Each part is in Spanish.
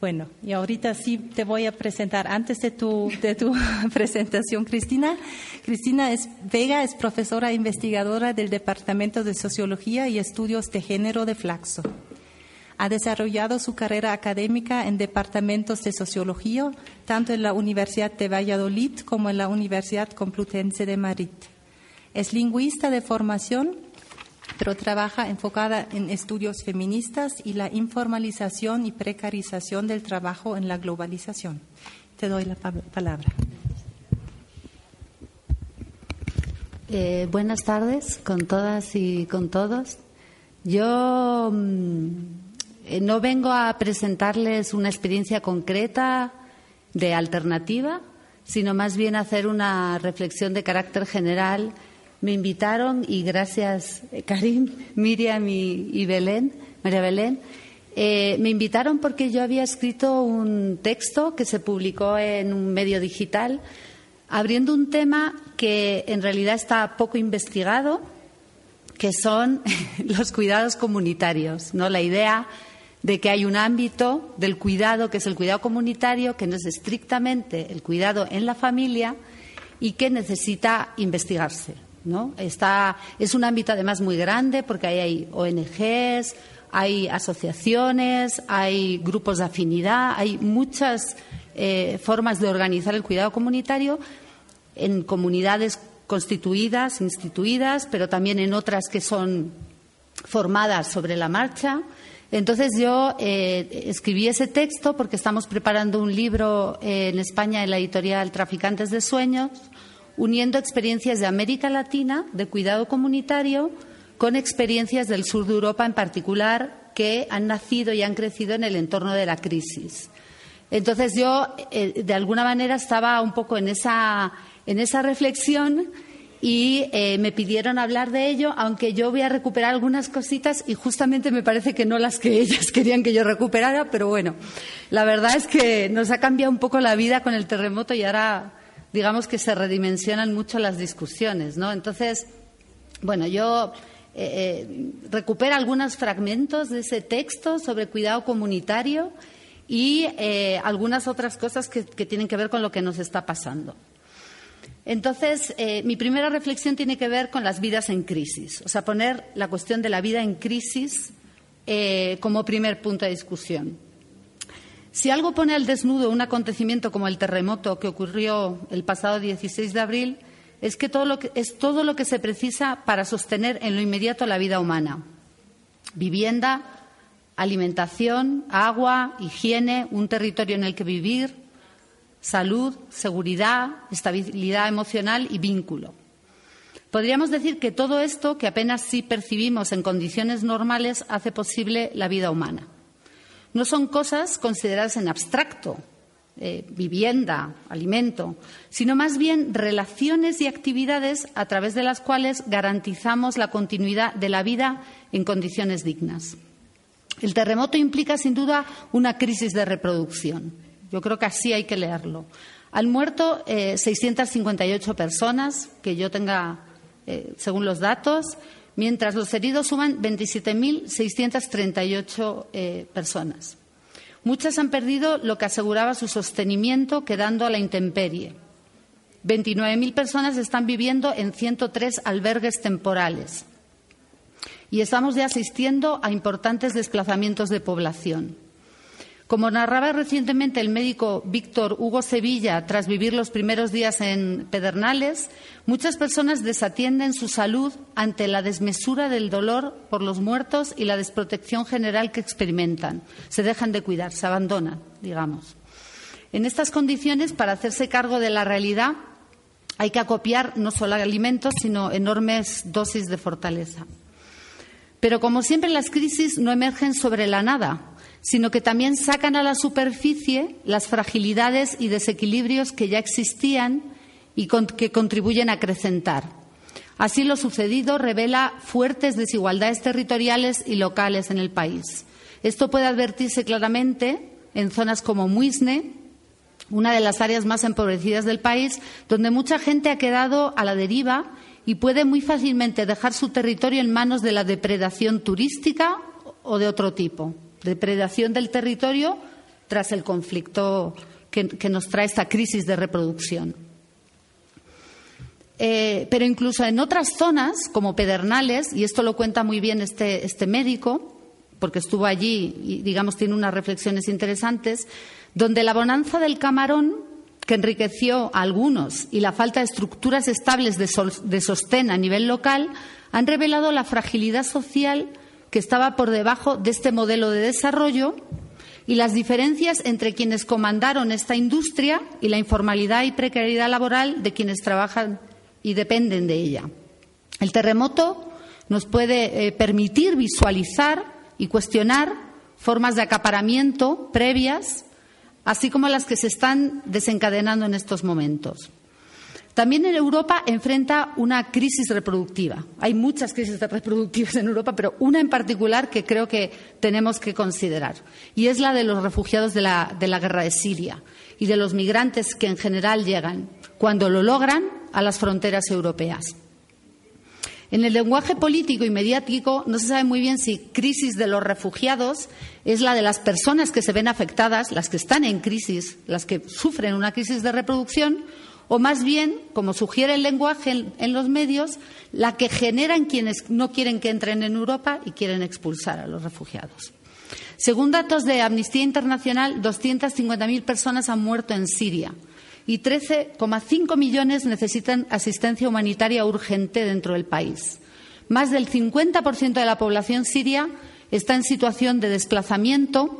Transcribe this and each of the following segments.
Bueno, y ahorita sí te voy a presentar, antes de tu, de tu presentación, Cristina. Cristina es, Vega es profesora e investigadora del Departamento de Sociología y Estudios de Género de Flaxo. Ha desarrollado su carrera académica en departamentos de sociología, tanto en la Universidad de Valladolid como en la Universidad Complutense de Madrid. Es lingüista de formación trabaja enfocada en estudios feministas y la informalización y precarización del trabajo en la globalización. Te doy la palabra. Eh, buenas tardes con todas y con todos. Yo mm, eh, no vengo a presentarles una experiencia concreta de alternativa, sino más bien hacer una reflexión de carácter general me invitaron y gracias eh, Karim, Miriam y, Belén, María Belén, eh, me invitaron porque yo había escrito un texto que se publicó en un medio digital abriendo un tema que en realidad está poco investigado, que son los cuidados comunitarios, ¿no? La idea de que hay un ámbito del cuidado que es el cuidado comunitario, que no es estrictamente el cuidado en la familia y que necesita investigarse. ¿No? Está, es un ámbito además muy grande porque ahí hay ONGs, hay asociaciones, hay grupos de afinidad, hay muchas eh, formas de organizar el cuidado comunitario en comunidades constituidas, instituidas, pero también en otras que son formadas sobre la marcha. Entonces yo eh, escribí ese texto porque estamos preparando un libro eh, en España en la editorial Traficantes de Sueños uniendo experiencias de América Latina de cuidado comunitario con experiencias del sur de Europa en particular que han nacido y han crecido en el entorno de la crisis. Entonces yo, eh, de alguna manera, estaba un poco en esa, en esa reflexión y eh, me pidieron hablar de ello, aunque yo voy a recuperar algunas cositas y justamente me parece que no las que ellas querían que yo recuperara, pero bueno, la verdad es que nos ha cambiado un poco la vida con el terremoto y ahora digamos que se redimensionan mucho las discusiones, ¿no? Entonces, bueno, yo eh, eh, recupero algunos fragmentos de ese texto sobre cuidado comunitario y eh, algunas otras cosas que, tienen que ver con lo que nos está pasando. Entonces, mi primera reflexión tiene que ver con las vidas en crisis, o sea, poner la cuestión de la vida en crisis como primer punto de discusión. Si algo pone al desnudo un acontecimiento como el terremoto que ocurrió el pasado 16 de abril, es que, todo lo que es todo lo que se precisa para sostener en lo inmediato la vida humana. Vivienda, alimentación, agua, higiene, un territorio en el que vivir, salud, seguridad, estabilidad emocional y vínculo. Podríamos decir que todo esto, que apenas sí percibimos en condiciones normales, hace posible la vida humana. No son cosas consideradas en abstracto, eh, vivienda, alimento, sino más bien relaciones y actividades a través de las cuales garantizamos la continuidad de la vida en condiciones dignas. El terremoto implica, sin duda, una crisis de reproducción. Yo creo que así hay que leerlo. Han muerto 658 eh, personas, que yo tenga, eh, según los datos, mientras los heridos suman 27.638 eh, personas. Muchas han perdido lo que aseguraba su sostenimiento, quedando a la intemperie. 29.000 personas están viviendo en 103 albergues temporales. Y estamos ya asistiendo a importantes desplazamientos de población. Como narraba recientemente el médico Víctor Hugo Sevilla tras vivir los primeros días en Pedernales, muchas personas desatienden su salud ante la desmesura del dolor por los muertos y la desprotección general que experimentan. Se dejan de cuidar, se abandonan, digamos. En estas condiciones, para hacerse cargo de la realidad, hay que acopiar no solo alimentos, sino enormes dosis de fortaleza. Pero como siempre las crisis no emergen sobre la nada, sino que también sacan a la superficie las fragilidades y desequilibrios que ya existían y que contribuyen a acrecentar. Así lo sucedido revela fuertes desigualdades territoriales y locales en el país. Esto puede advertirse claramente en zonas como Muisne, una de las áreas más empobrecidas del país, donde mucha gente ha quedado a la deriva y puede muy fácilmente dejar su territorio en manos de la depredación turística o de otro tipo. Depredación del territorio tras el conflicto que, nos trae esta crisis de reproducción. Eh, pero incluso en otras zonas, como Pedernales, y esto lo cuenta muy bien este, este médico, porque estuvo allí y, digamos, tiene unas reflexiones interesantes, donde la bonanza del camarón, que enriqueció a algunos, y la falta de estructuras estables de, de sostén a nivel local, han revelado la fragilidad social que estaba por debajo de este modelo de desarrollo y las diferencias entre quienes comandaron esta industria y la informalidad y precariedad laboral de quienes trabajan y dependen de ella. El terremoto nos puede eh, permitir visualizar y cuestionar formas de acaparamiento previas así como las que se están desencadenando en estos momentos. También en Europa enfrenta una crisis reproductiva. Hay muchas crisis reproductivas en Europa, pero una en particular que creo que tenemos que considerar, y es la de los refugiados de la, de la guerra de Siria y de los migrantes que en general llegan, cuando lo logran, a las fronteras europeas. En el lenguaje político y mediático no se sabe muy bien si crisis de los refugiados es la de las personas que se ven afectadas, las que están en crisis, las que sufren una crisis de reproducción, o más bien, como sugiere el lenguaje en, los medios, la que generan quienes no quieren que entren en Europa y quieren expulsar a los refugiados. Según datos de Amnistía Internacional, 250.000 personas han muerto en Siria y 13,5 millones necesitan asistencia humanitaria urgente dentro del país. Más del 50% de la población siria está en situación de desplazamiento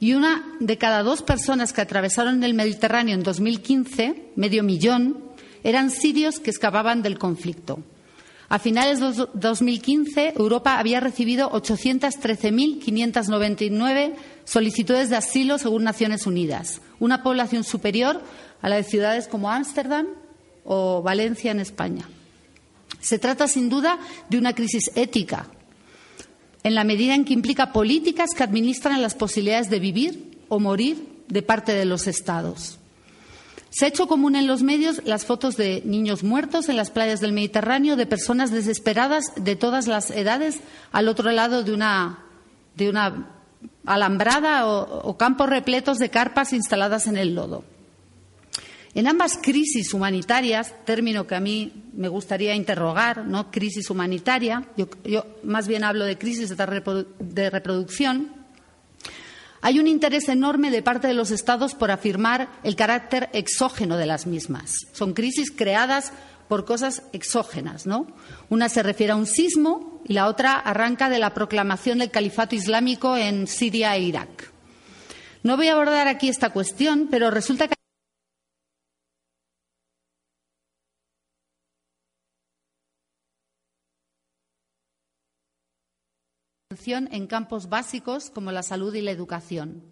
y una de cada dos personas que atravesaron el Mediterráneo en 2015, medio millón, eran sirios que escapaban del conflicto. A finales de 2015, Europa había recibido 813.599 solicitudes de asilo según Naciones Unidas, una población superior a la de ciudades como Ámsterdam o Valencia en España. Se trata, sin duda, de una crisis ética, en la medida en que implica políticas que administran las posibilidades de vivir o morir de parte de los Estados. Se ha hecho común en los medios las fotos de niños muertos en las playas del Mediterráneo, de personas desesperadas de todas las edades al otro lado de una, de una alambrada o, campos repletos de carpas instaladas en el lodo. En ambas crisis humanitarias, término que a mí me gustaría interrogar, ¿no? Crisis humanitaria, yo, más bien hablo de crisis de reproducción, hay un interés enorme de parte de los Estados por afirmar el carácter exógeno de las mismas. Son crisis creadas por cosas exógenas, ¿no? Una se refiere a un sismo y la otra arranca de la proclamación del califato islámico en Siria e Irak. No voy a abordar aquí esta cuestión, pero resulta que en campos básicos como la salud y la educación.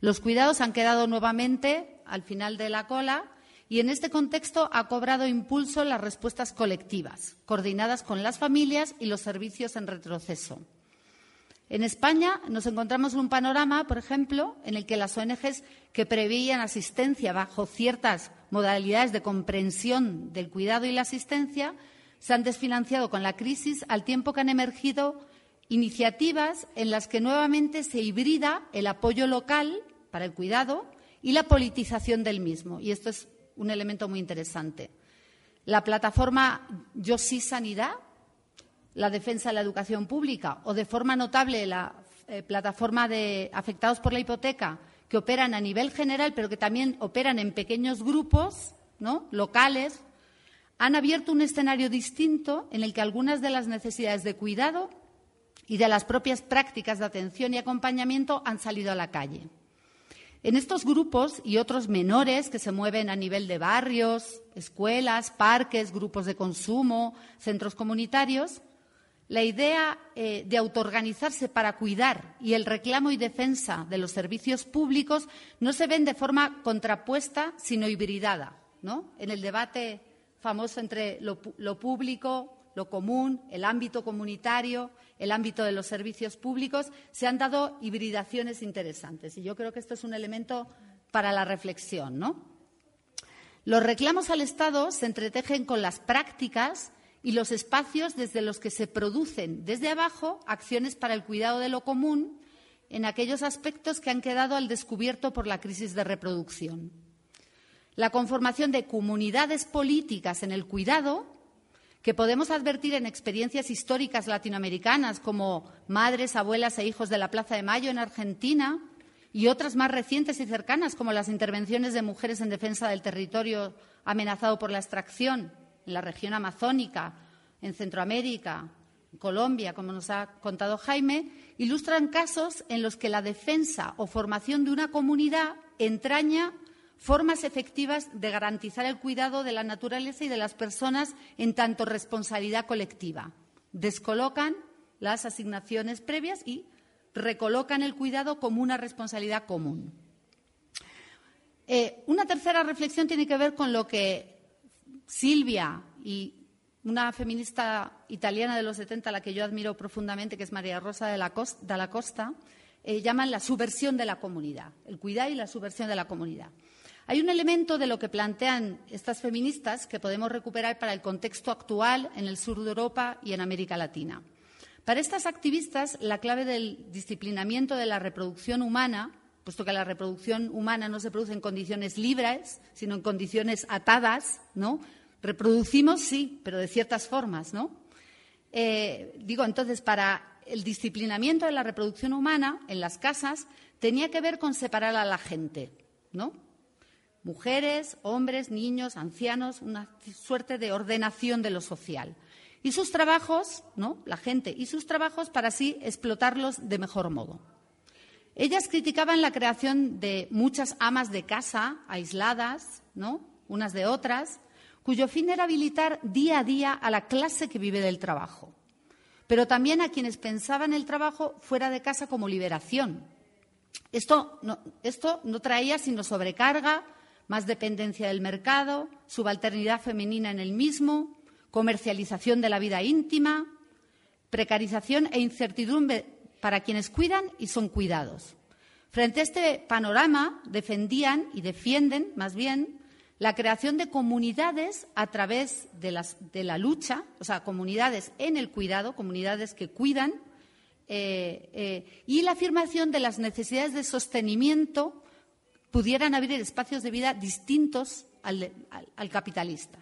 Los cuidados han quedado nuevamente al final de la cola y en este contexto ha cobrado impulso las respuestas colectivas, coordinadas con las familias y los servicios en retroceso. En España nos encontramos en un panorama, por ejemplo, en el que las ONGs que preveían asistencia bajo ciertas modalidades de comprensión del cuidado y la asistencia se han desfinanciado con la crisis al tiempo que han emergido iniciativas en las que nuevamente se hibrida el apoyo local para el cuidado y la politización del mismo. Y esto es un elemento muy interesante. La plataforma Yo sí Sanidad, la defensa de la educación pública o, de forma notable, la eh, plataforma de afectados por la hipoteca, que operan a nivel general, pero que también operan en pequeños grupos locales, han abierto un escenario distinto en el que algunas de las necesidades de cuidado y de las propias prácticas de atención y acompañamiento han salido a la calle. En estos grupos y otros menores que se mueven a nivel de barrios, escuelas, parques, grupos de consumo, centros comunitarios, la idea eh, de autoorganizarse para cuidar y el reclamo y defensa de los servicios públicos no se ven de forma contrapuesta, sino hibridada. ¿no? En el debate famoso entre lo, lo público, lo común, el ámbito comunitario, el ámbito de los servicios públicos, se han dado hibridaciones interesantes. Y yo creo que esto es un elemento para la reflexión. ¿no? Los reclamos al Estado se entretejen con las prácticas y los espacios desde los que se producen desde abajo acciones para el cuidado de lo común en aquellos aspectos que han quedado al descubierto por la crisis de reproducción. La conformación de comunidades políticas en el cuidado, que podemos advertir en experiencias históricas latinoamericanas como madres, abuelas e hijos de la Plaza de Mayo en Argentina, y otras más recientes y cercanas, como las intervenciones de mujeres en defensa del territorio amenazado por la extracción en la región amazónica, en Centroamérica, en Colombia, como nos ha contado Jaime, ilustran casos en los que la defensa o formación de una comunidad entraña formas efectivas de garantizar el cuidado de la naturaleza y de las personas en tanto responsabilidad colectiva. Descolocan las asignaciones previas y recolocan el cuidado como una responsabilidad común. Eh, una tercera reflexión tiene que ver con lo que Silvia y una feminista italiana de los 70, a la que yo admiro profundamente, que es María Rosa de la Costa, eh, llaman la subversión de la comunidad, el cuidar y la subversión de la comunidad. Hay un elemento de lo que plantean estas feministas que podemos recuperar para el contexto actual en el sur de Europa y en América Latina. Para estas activistas, la clave del disciplinamiento de la reproducción humana puesto que la reproducción humana no se produce en condiciones libres, sino en condiciones atadas, ¿no? Reproducimos, sí, pero de ciertas formas, ¿no? Eh, digo, entonces, para el disciplinamiento de la reproducción humana en las casas tenía que ver con separar a la gente, ¿no? Mujeres, hombres, niños, ancianos, una suerte de ordenación de lo social. Y sus trabajos, ¿no? La gente y sus trabajos para así explotarlos de mejor modo. Ellas criticaban la creación de muchas amas de casa aisladas, ¿no? Unas de otras, cuyo fin era habilitar día a día a la clase que vive del trabajo, pero también a quienes pensaban el trabajo fuera de casa como liberación. Esto no, esto no traía sino sobrecarga, más dependencia del mercado, subalternidad femenina en el mismo, comercialización de la vida íntima, precarización e incertidumbre para quienes cuidan y son cuidados. Frente a este panorama, defendían y defienden, más bien, la creación de comunidades a través de, la lucha, o sea, comunidades en el cuidado, comunidades que cuidan, eh, eh, y la afirmación de las necesidades de sostenimiento pudieran abrir espacios de vida distintos al capitalista.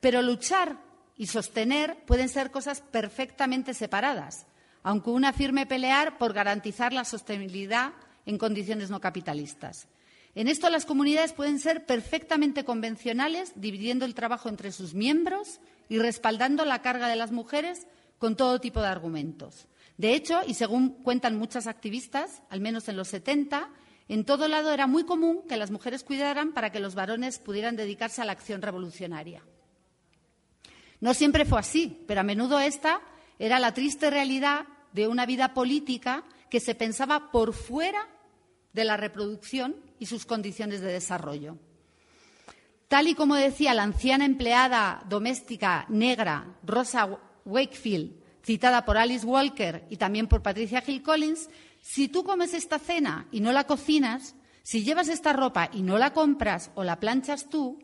Pero luchar y sostener pueden ser cosas perfectamente separadas, aunque una firme pelear por garantizar la sostenibilidad en condiciones no capitalistas. En esto las comunidades pueden ser perfectamente convencionales, dividiendo el trabajo entre sus miembros y respaldando la carga de las mujeres con todo tipo de argumentos. De hecho, y según cuentan muchas activistas, al menos en los 70, en todo lado era muy común que las mujeres cuidaran para que los varones pudieran dedicarse a la acción revolucionaria. No siempre fue así, pero a menudo esta era la triste realidad de una vida política que se pensaba por fuera de la reproducción y sus condiciones de desarrollo. Tal y como decía la anciana empleada doméstica negra Rosa Wakefield, citada por Alice Walker y también por Patricia Hill Collins, si tú comes esta cena y no la cocinas, si llevas esta ropa y no la compras o la planchas tú,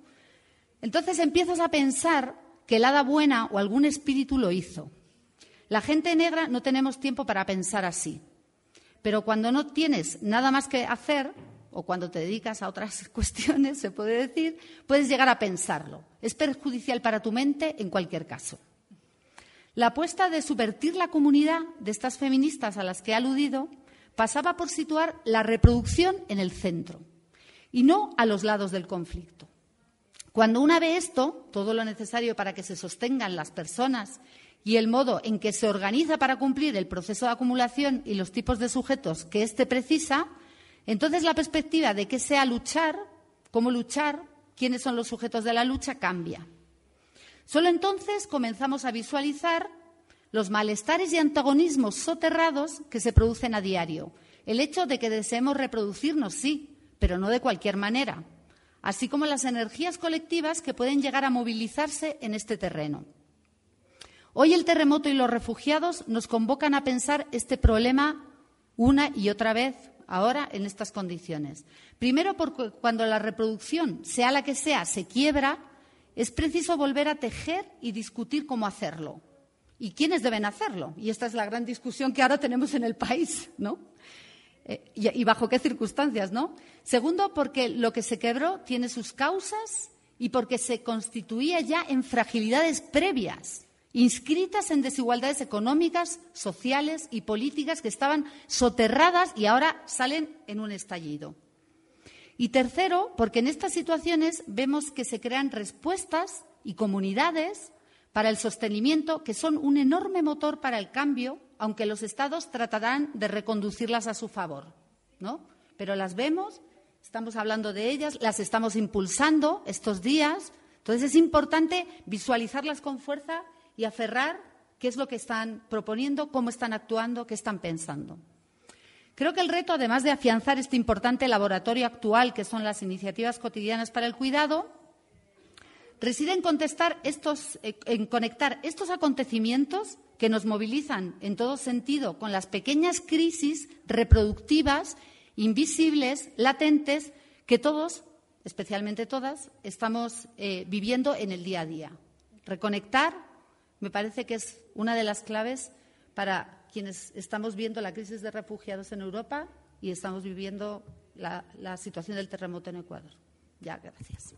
entonces empiezas a pensar que el hada buena o algún espíritu lo hizo. La gente negra no tenemos tiempo para pensar así. Pero cuando no tienes nada más que hacer, o cuando te dedicas a otras cuestiones, se puede decir, puedes llegar a pensarlo. Es perjudicial para tu mente en cualquier caso. La apuesta de subvertir la comunidad de estas feministas a las que he aludido pasaba por situar la reproducción en el centro y no a los lados del conflicto. Cuando una ve esto, todo lo necesario para que se sostengan las personas y el modo en que se organiza para cumplir el proceso de acumulación y los tipos de sujetos que éste precisa, entonces la perspectiva de qué sea luchar, cómo luchar, quiénes son los sujetos de la lucha, cambia. Solo entonces comenzamos a visualizar los malestares y antagonismos soterrados que se producen a diario. El hecho de que deseemos reproducirnos, sí, pero no de cualquier manera, así como las energías colectivas que pueden llegar a movilizarse en este terreno. Hoy el terremoto y los refugiados nos convocan a pensar este problema una y otra vez, ahora en estas condiciones. Primero, porque cuando la reproducción, sea la que sea, se quiebra, es preciso volver a tejer y discutir cómo hacerlo. ¿Y quiénes deben hacerlo? Y esta es la gran discusión que ahora tenemos en el país, ¿no? Eh, y, bajo qué circunstancias, ¿no? Segundo, porque lo que se quebró tiene sus causas y porque se constituía ya en fragilidades previas inscritas en desigualdades económicas, sociales y políticas que estaban soterradas y ahora salen en un estallido. Y tercero, porque en estas situaciones vemos que se crean respuestas y comunidades para el sostenimiento que son un enorme motor para el cambio, aunque los Estados tratarán de reconducirlas a su favor. ¿no? Pero las vemos, estamos hablando de ellas, las estamos impulsando estos días. Entonces es importante visualizarlas con fuerza y aferrar qué es lo que están proponiendo, cómo están actuando, qué están pensando. Creo que el reto, además de afianzar este importante laboratorio actual que son las iniciativas cotidianas para el cuidado, reside en, contestar estos, eh, en conectar estos acontecimientos que nos movilizan en todo sentido con las pequeñas crisis reproductivas, invisibles, latentes, que todos, especialmente todas, estamos eh, viviendo en el día a día. Reconectar me parece que es una de las claves para quienes estamos viendo la crisis de refugiados en Europa y estamos viviendo la, la situación del terremoto en Ecuador. Ya, gracias.